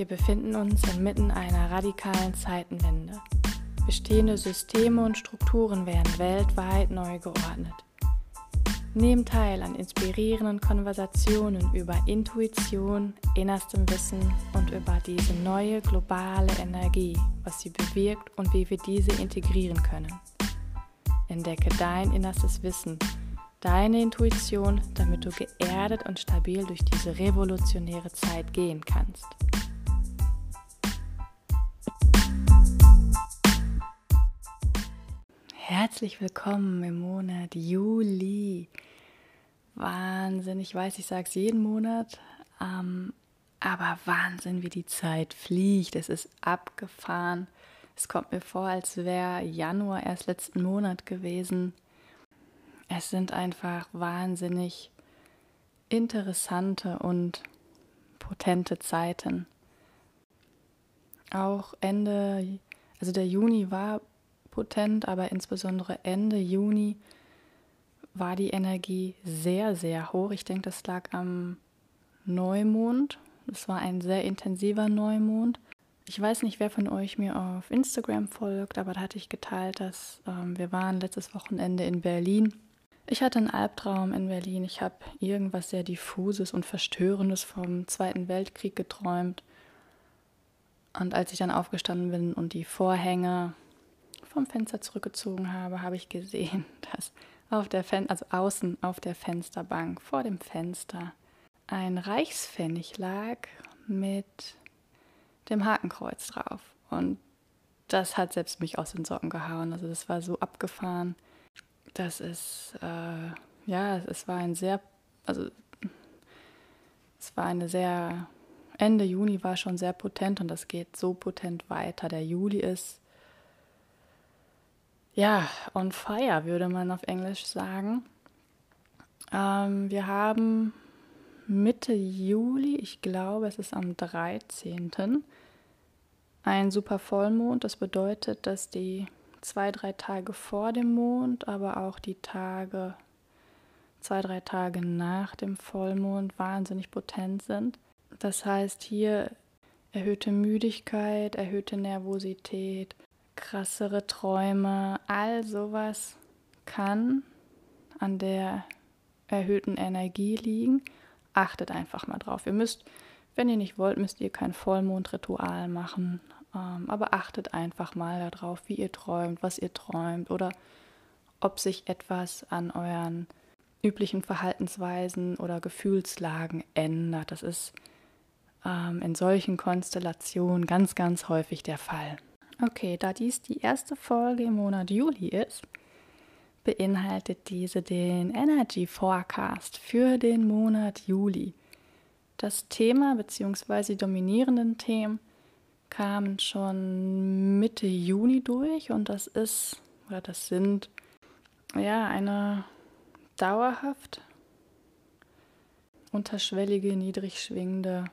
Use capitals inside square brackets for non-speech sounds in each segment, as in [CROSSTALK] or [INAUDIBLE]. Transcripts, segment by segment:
Wir befinden uns inmitten einer radikalen Zeitenwende. Bestehende Systeme und Strukturen werden weltweit neu geordnet. Nehmt teil an inspirierenden Konversationen über Intuition, innerstem Wissen und über diese neue globale Energie, was sie bewirkt und wie wir diese integrieren können. Entdecke dein innerstes Wissen, deine Intuition, damit du geerdet und stabil durch diese revolutionäre Zeit gehen kannst. Herzlich willkommen im Monat Juli. Wahnsinn, ich weiß, ich sage es jeden Monat, ähm, aber Wahnsinn, wie die Zeit fliegt. Es ist abgefahren. Es kommt mir vor, als wäre Januar erst letzten Monat gewesen. Es sind einfach wahnsinnig interessante und potente Zeiten. Auch Ende, also der Juni war potent, aber insbesondere Ende Juni war die Energie sehr, sehr hoch. Ich denke, das lag am Neumond. Es war ein sehr intensiver Neumond. Ich weiß nicht, wer von euch mir auf Instagram folgt, aber da hatte ich geteilt, dass ähm, wir waren letztes Wochenende in Berlin. Ich hatte einen Albtraum in Berlin. Ich habe irgendwas sehr diffuses und verstörendes vom Zweiten Weltkrieg geträumt. Und als ich dann aufgestanden bin und die Vorhänge vom Fenster zurückgezogen habe, habe ich gesehen, [LAUGHS] dass auf der Fen also außen auf der Fensterbank vor dem Fenster ein Reichspfennig lag mit dem Hakenkreuz drauf. Und das hat selbst mich aus den Socken gehauen. Also das war so abgefahren. Das ist, äh, ja, es war ein sehr, also es war eine sehr, Ende Juni war schon sehr potent und das geht so potent weiter. Der Juli ist ja, on fire würde man auf Englisch sagen. Ähm, wir haben Mitte Juli, ich glaube, es ist am 13. ein super Vollmond. Das bedeutet, dass die zwei, drei Tage vor dem Mond, aber auch die Tage, zwei, drei Tage nach dem Vollmond wahnsinnig potent sind. Das heißt, hier erhöhte Müdigkeit, erhöhte Nervosität, krassere Träume, all sowas kann an der erhöhten Energie liegen. Achtet einfach mal drauf. Ihr müsst, wenn ihr nicht wollt, müsst ihr kein Vollmondritual machen. Ähm, aber achtet einfach mal darauf, wie ihr träumt, was ihr träumt oder ob sich etwas an euren üblichen Verhaltensweisen oder Gefühlslagen ändert. Das ist ähm, in solchen Konstellationen ganz, ganz häufig der Fall. Okay, da dies die erste Folge im Monat Juli ist, beinhaltet diese den Energy Forecast für den Monat Juli. Das Thema bzw. die dominierenden Themen kamen schon Mitte Juni durch und das ist oder das sind ja eine dauerhaft unterschwellige, niedrig schwingende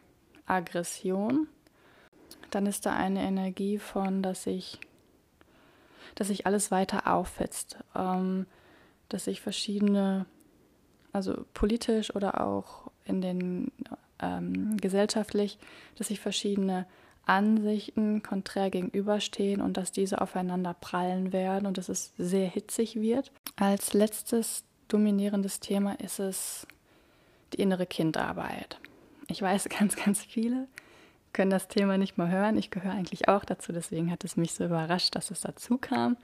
Aggression dann ist da eine Energie von, dass sich, dass sich alles weiter auffetzt, ähm, dass sich verschiedene, also politisch oder auch in den ähm, gesellschaftlich, dass sich verschiedene Ansichten konträr gegenüberstehen und dass diese aufeinander prallen werden und dass es sehr hitzig wird. Als letztes dominierendes Thema ist es die innere Kindarbeit. Ich weiß, [LAUGHS] ganz, ganz viele können das Thema nicht mal hören. Ich gehöre eigentlich auch dazu, deswegen hat es mich so überrascht, dass es dazu kam.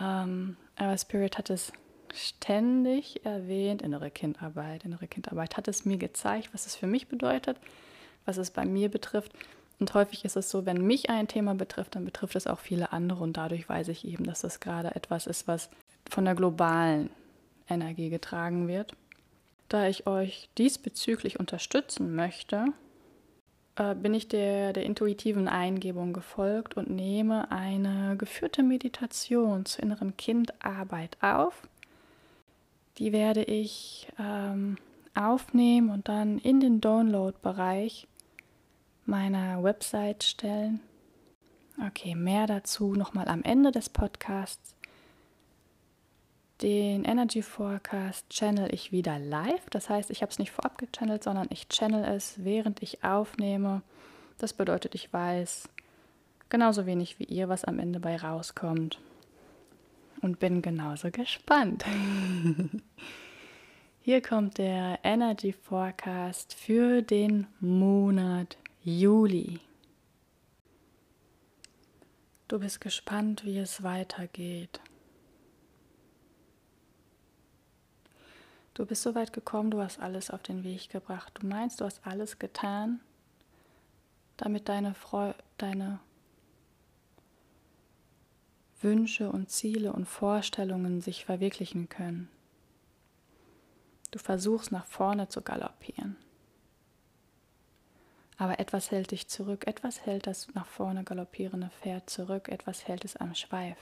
Ähm, aber Spirit hat es ständig erwähnt, innere Kindarbeit, innere Kindarbeit, hat es mir gezeigt, was es für mich bedeutet, was es bei mir betrifft. Und häufig ist es so, wenn mich ein Thema betrifft, dann betrifft es auch viele andere und dadurch weiß ich eben, dass das gerade etwas ist, was von der globalen Energie getragen wird. Da ich euch diesbezüglich unterstützen möchte, äh, bin ich der, der intuitiven Eingebung gefolgt und nehme eine geführte Meditation zur inneren Kindarbeit auf. Die werde ich ähm, aufnehmen und dann in den Download-Bereich meiner Website stellen. Okay, mehr dazu nochmal am Ende des Podcasts. Den Energy Forecast channel ich wieder live. Das heißt, ich habe es nicht vorab gechannelt, sondern ich channel es, während ich aufnehme. Das bedeutet, ich weiß genauso wenig wie ihr, was am Ende bei rauskommt. Und bin genauso gespannt. [LAUGHS] Hier kommt der Energy Forecast für den Monat Juli. Du bist gespannt, wie es weitergeht. Du bist so weit gekommen, du hast alles auf den Weg gebracht. Du meinst, du hast alles getan, damit deine, Freu deine Wünsche und Ziele und Vorstellungen sich verwirklichen können. Du versuchst nach vorne zu galoppieren. Aber etwas hält dich zurück, etwas hält das nach vorne galoppierende Pferd zurück, etwas hält es am Schweif.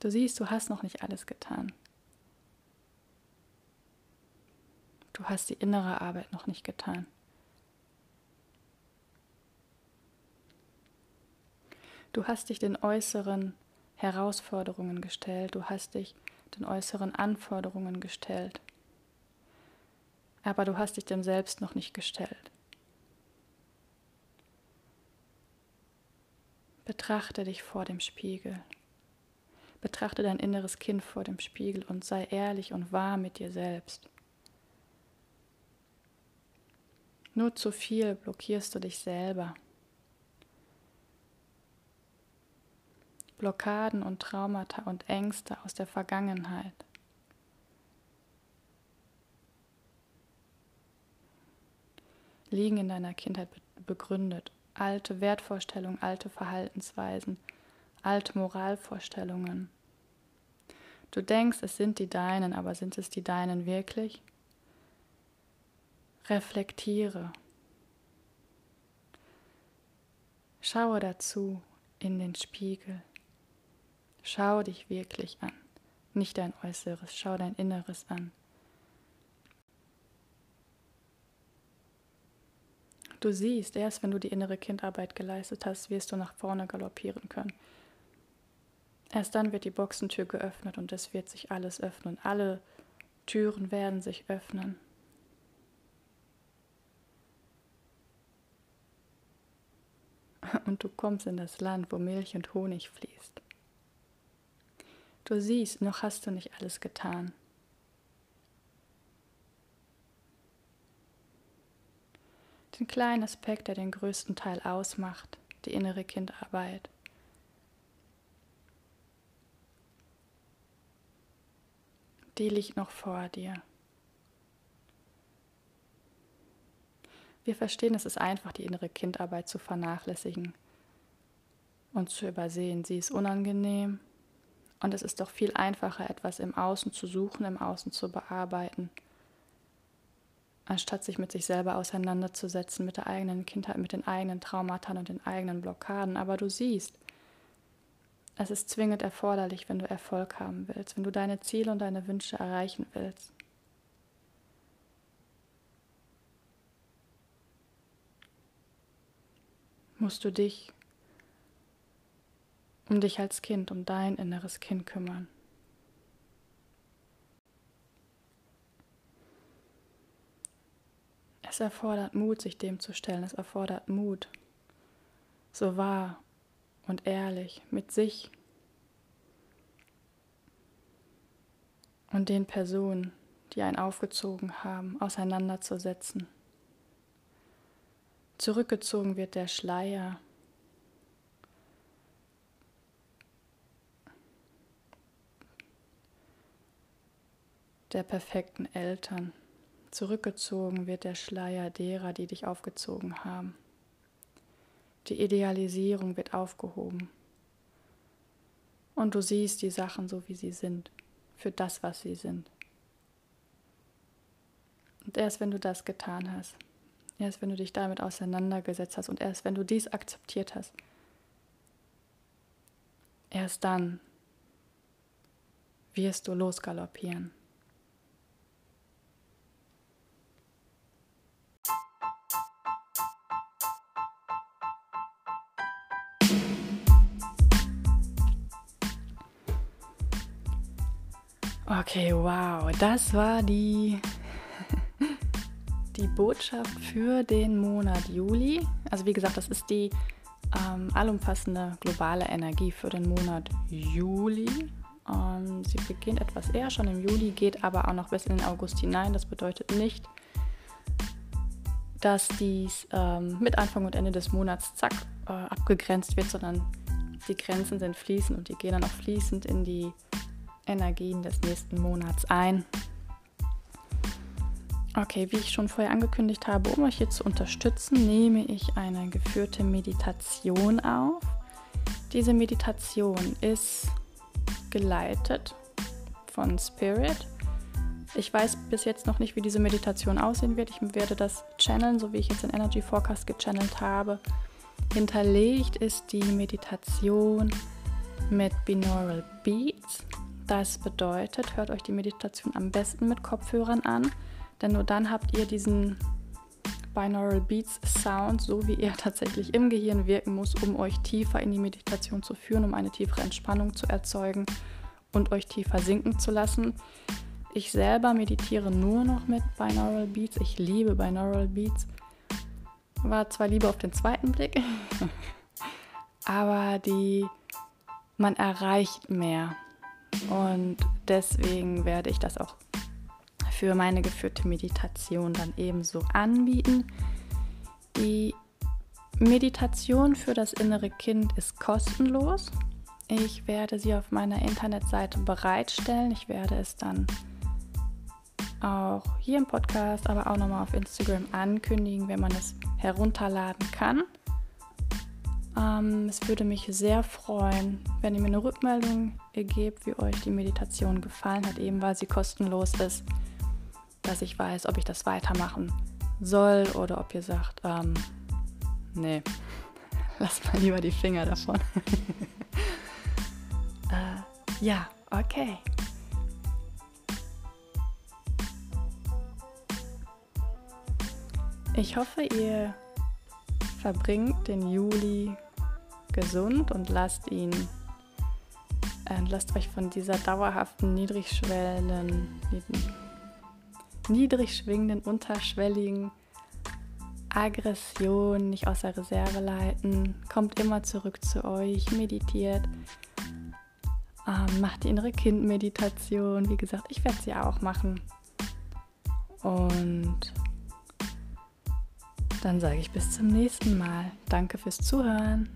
Du siehst, du hast noch nicht alles getan. Du hast die innere Arbeit noch nicht getan. Du hast dich den äußeren Herausforderungen gestellt, du hast dich den äußeren Anforderungen gestellt, aber du hast dich dem Selbst noch nicht gestellt. Betrachte dich vor dem Spiegel. Betrachte dein inneres Kind vor dem Spiegel und sei ehrlich und wahr mit dir selbst. Nur zu viel blockierst du dich selber. Blockaden und Traumata und Ängste aus der Vergangenheit. liegen in deiner Kindheit begründet. Alte Wertvorstellungen, alte Verhaltensweisen, alte Moralvorstellungen. Du denkst, es sind die deinen, aber sind es die deinen wirklich? Reflektiere. Schaue dazu in den Spiegel. Schau dich wirklich an, nicht dein Äußeres, schau dein Inneres an. Du siehst, erst wenn du die innere Kindarbeit geleistet hast, wirst du nach vorne galoppieren können. Erst dann wird die Boxentür geöffnet und es wird sich alles öffnen. Alle Türen werden sich öffnen. Und du kommst in das Land, wo Milch und Honig fließt. Du siehst, noch hast du nicht alles getan. Den kleinen Aspekt, der den größten Teil ausmacht, die innere Kindarbeit. Die liegt noch vor dir. Wir verstehen, es ist einfach, die innere Kindarbeit zu vernachlässigen und zu übersehen. Sie ist unangenehm und es ist doch viel einfacher, etwas im Außen zu suchen, im Außen zu bearbeiten, anstatt sich mit sich selber auseinanderzusetzen, mit der eigenen Kindheit, mit den eigenen Traumata und den eigenen Blockaden. Aber du siehst, es ist zwingend erforderlich, wenn du Erfolg haben willst, wenn du deine Ziele und deine Wünsche erreichen willst. musst du dich um dich als Kind, um dein inneres Kind kümmern. Es erfordert Mut, sich dem zu stellen. Es erfordert Mut, so wahr und ehrlich mit sich und den Personen, die einen aufgezogen haben, auseinanderzusetzen. Zurückgezogen wird der Schleier. Der perfekten Eltern. Zurückgezogen wird der Schleier derer, die dich aufgezogen haben. Die Idealisierung wird aufgehoben. Und du siehst die Sachen so, wie sie sind, für das, was sie sind. Und erst wenn du das getan hast, Erst wenn du dich damit auseinandergesetzt hast und erst wenn du dies akzeptiert hast, erst dann wirst du losgaloppieren. Okay, wow, das war die [LAUGHS] die Botschaft für den Monat Juli. Also wie gesagt, das ist die ähm, allumfassende globale Energie für den Monat Juli. Ähm, sie beginnt etwas eher schon im Juli, geht aber auch noch bis in den August hinein. Das bedeutet nicht, dass dies ähm, mit Anfang und Ende des Monats zack äh, abgegrenzt wird, sondern die Grenzen sind fließend und die gehen dann auch fließend in die Energien des nächsten Monats ein. Okay, wie ich schon vorher angekündigt habe, um euch hier zu unterstützen, nehme ich eine geführte Meditation auf. Diese Meditation ist geleitet von Spirit. Ich weiß bis jetzt noch nicht, wie diese Meditation aussehen wird. Ich werde das channeln, so wie ich jetzt in Energy Forecast gechannelt habe. Hinterlegt ist die Meditation mit Binaural Beats. Das bedeutet, hört euch die Meditation am besten mit Kopfhörern an denn nur dann habt ihr diesen Binaural Beats Sound, so wie er [LAUGHS] tatsächlich im Gehirn wirken muss, um euch tiefer in die Meditation zu führen, um eine tiefere Entspannung zu erzeugen und euch tiefer sinken zu lassen. Ich selber meditiere nur noch mit Binaural Beats. Ich liebe Binaural Beats. War zwar lieber auf den zweiten Blick, [LAUGHS] aber die man erreicht mehr. Und deswegen werde ich das auch für meine geführte Meditation dann ebenso anbieten. Die Meditation für das innere Kind ist kostenlos. Ich werde sie auf meiner Internetseite bereitstellen. Ich werde es dann auch hier im Podcast, aber auch nochmal auf Instagram ankündigen, wenn man es herunterladen kann. Ähm, es würde mich sehr freuen, wenn ihr mir eine Rückmeldung gebt, wie euch die Meditation gefallen hat, eben weil sie kostenlos ist dass ich weiß, ob ich das weitermachen soll oder ob ihr sagt, ähm, nee, [LAUGHS] lass mal lieber die Finger davon. [LAUGHS] äh, ja, okay. Ich hoffe, ihr verbringt den Juli gesund und lasst ihn, äh, lasst euch von dieser dauerhaften niedrigschwellenden, niedrig schwingenden, unterschwelligen Aggression nicht aus der Reserve leiten. Kommt immer zurück zu euch, meditiert, ähm, macht die innere Kindmeditation. Wie gesagt, ich werde sie auch machen. Und dann sage ich bis zum nächsten Mal. Danke fürs Zuhören.